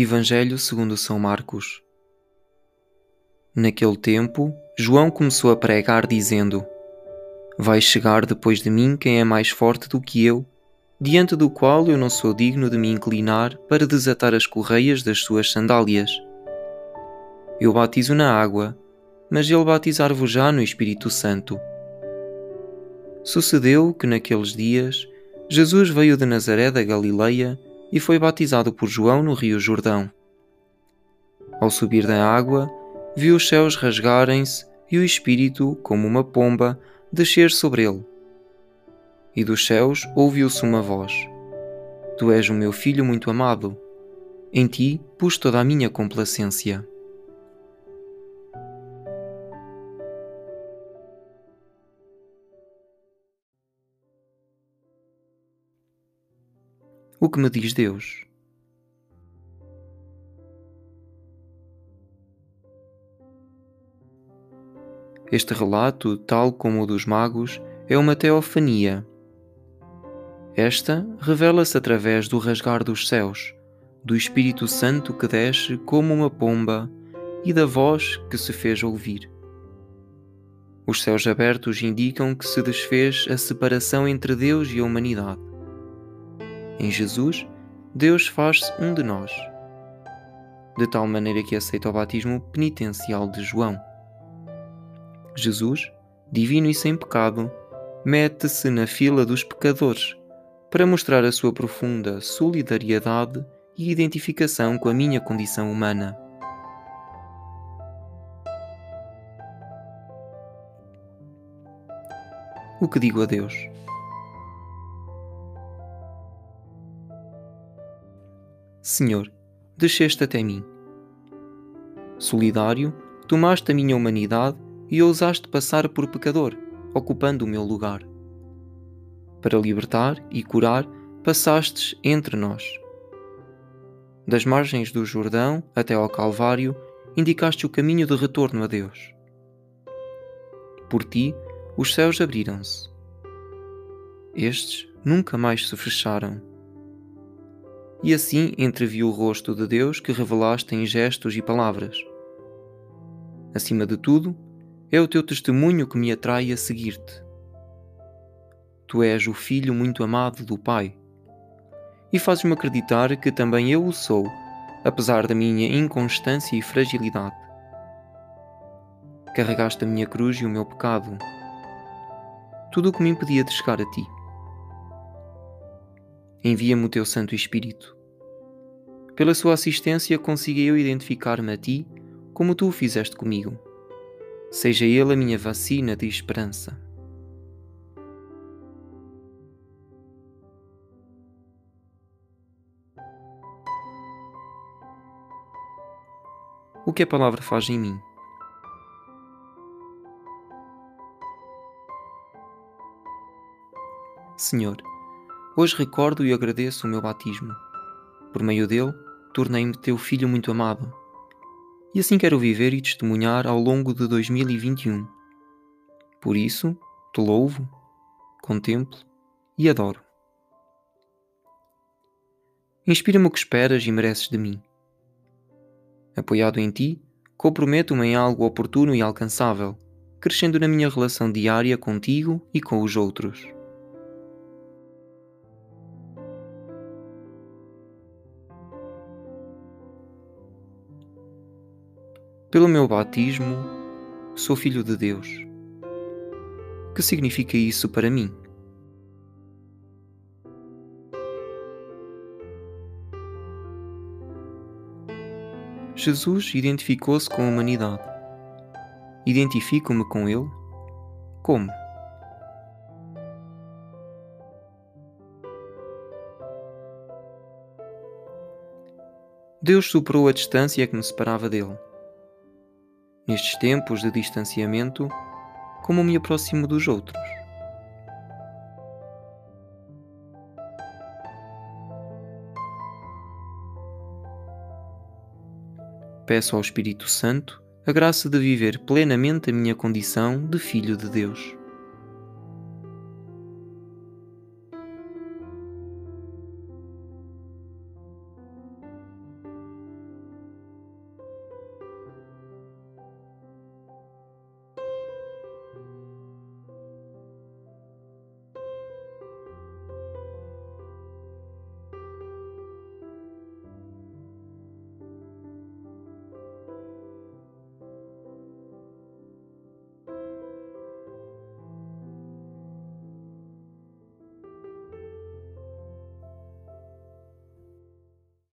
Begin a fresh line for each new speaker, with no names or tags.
Evangelho segundo São Marcos. Naquele tempo, João começou a pregar dizendo: Vai chegar depois de mim quem é mais forte do que eu, diante do qual eu não sou digno de me inclinar para desatar as correias das suas sandálias. Eu batizo na água, mas ele batizar-vos já no Espírito Santo. Sucedeu que naqueles dias Jesus veio de Nazaré da Galileia e foi batizado por João no Rio Jordão. Ao subir da água, viu os céus rasgarem-se e o Espírito, como uma pomba, descer sobre ele. E dos céus ouviu-se uma voz: Tu és o meu filho muito amado. Em ti pus toda a minha complacência. O que me diz Deus? Este relato, tal como o dos magos, é uma teofania. Esta revela-se através do rasgar dos céus, do Espírito Santo que desce como uma pomba e da voz que se fez ouvir. Os céus abertos indicam que se desfez a separação entre Deus e a humanidade. Em Jesus, Deus faz-se um de nós, de tal maneira que aceita o batismo penitencial de João. Jesus, divino e sem pecado, mete-se na fila dos pecadores para mostrar a sua profunda solidariedade e identificação com a minha condição humana. O que digo a Deus? Senhor, desceste até mim. Solidário, tomaste a minha humanidade e ousaste passar por pecador, ocupando o meu lugar. Para libertar e curar, passastes entre nós. Das margens do Jordão até ao Calvário, indicaste o caminho de retorno a Deus. Por ti, os céus abriram-se. Estes nunca mais se fecharam e assim entreviu o rosto de Deus que revelaste em gestos e palavras. Acima de tudo, é o teu testemunho que me atrai a seguir-te. Tu és o filho muito amado do Pai, e fazes-me acreditar que também eu o sou, apesar da minha inconstância e fragilidade. Carregaste a minha cruz e o meu pecado, tudo o que me impedia de chegar a ti. Envia-me o teu Santo Espírito. Pela sua assistência consiga eu identificar-me a ti como tu o fizeste comigo. Seja ele a minha vacina de esperança. O que a palavra faz em mim? Senhor, Hoje recordo e agradeço o meu batismo. Por meio dele, tornei-me teu filho muito amado. E assim quero viver e testemunhar ao longo de 2021. Por isso, te louvo, contemplo e adoro. Inspira-me o que esperas e mereces de mim. Apoiado em ti, comprometo-me em algo oportuno e alcançável, crescendo na minha relação diária contigo e com os outros. Pelo meu batismo, sou filho de Deus. O que significa isso para mim? Jesus identificou-se com a humanidade. Identifico-me com ele? Como? Deus superou a distância que me separava dele nestes tempos de distanciamento, como me aproximo dos outros. Peço ao Espírito Santo a graça de viver plenamente a minha condição de Filho de Deus.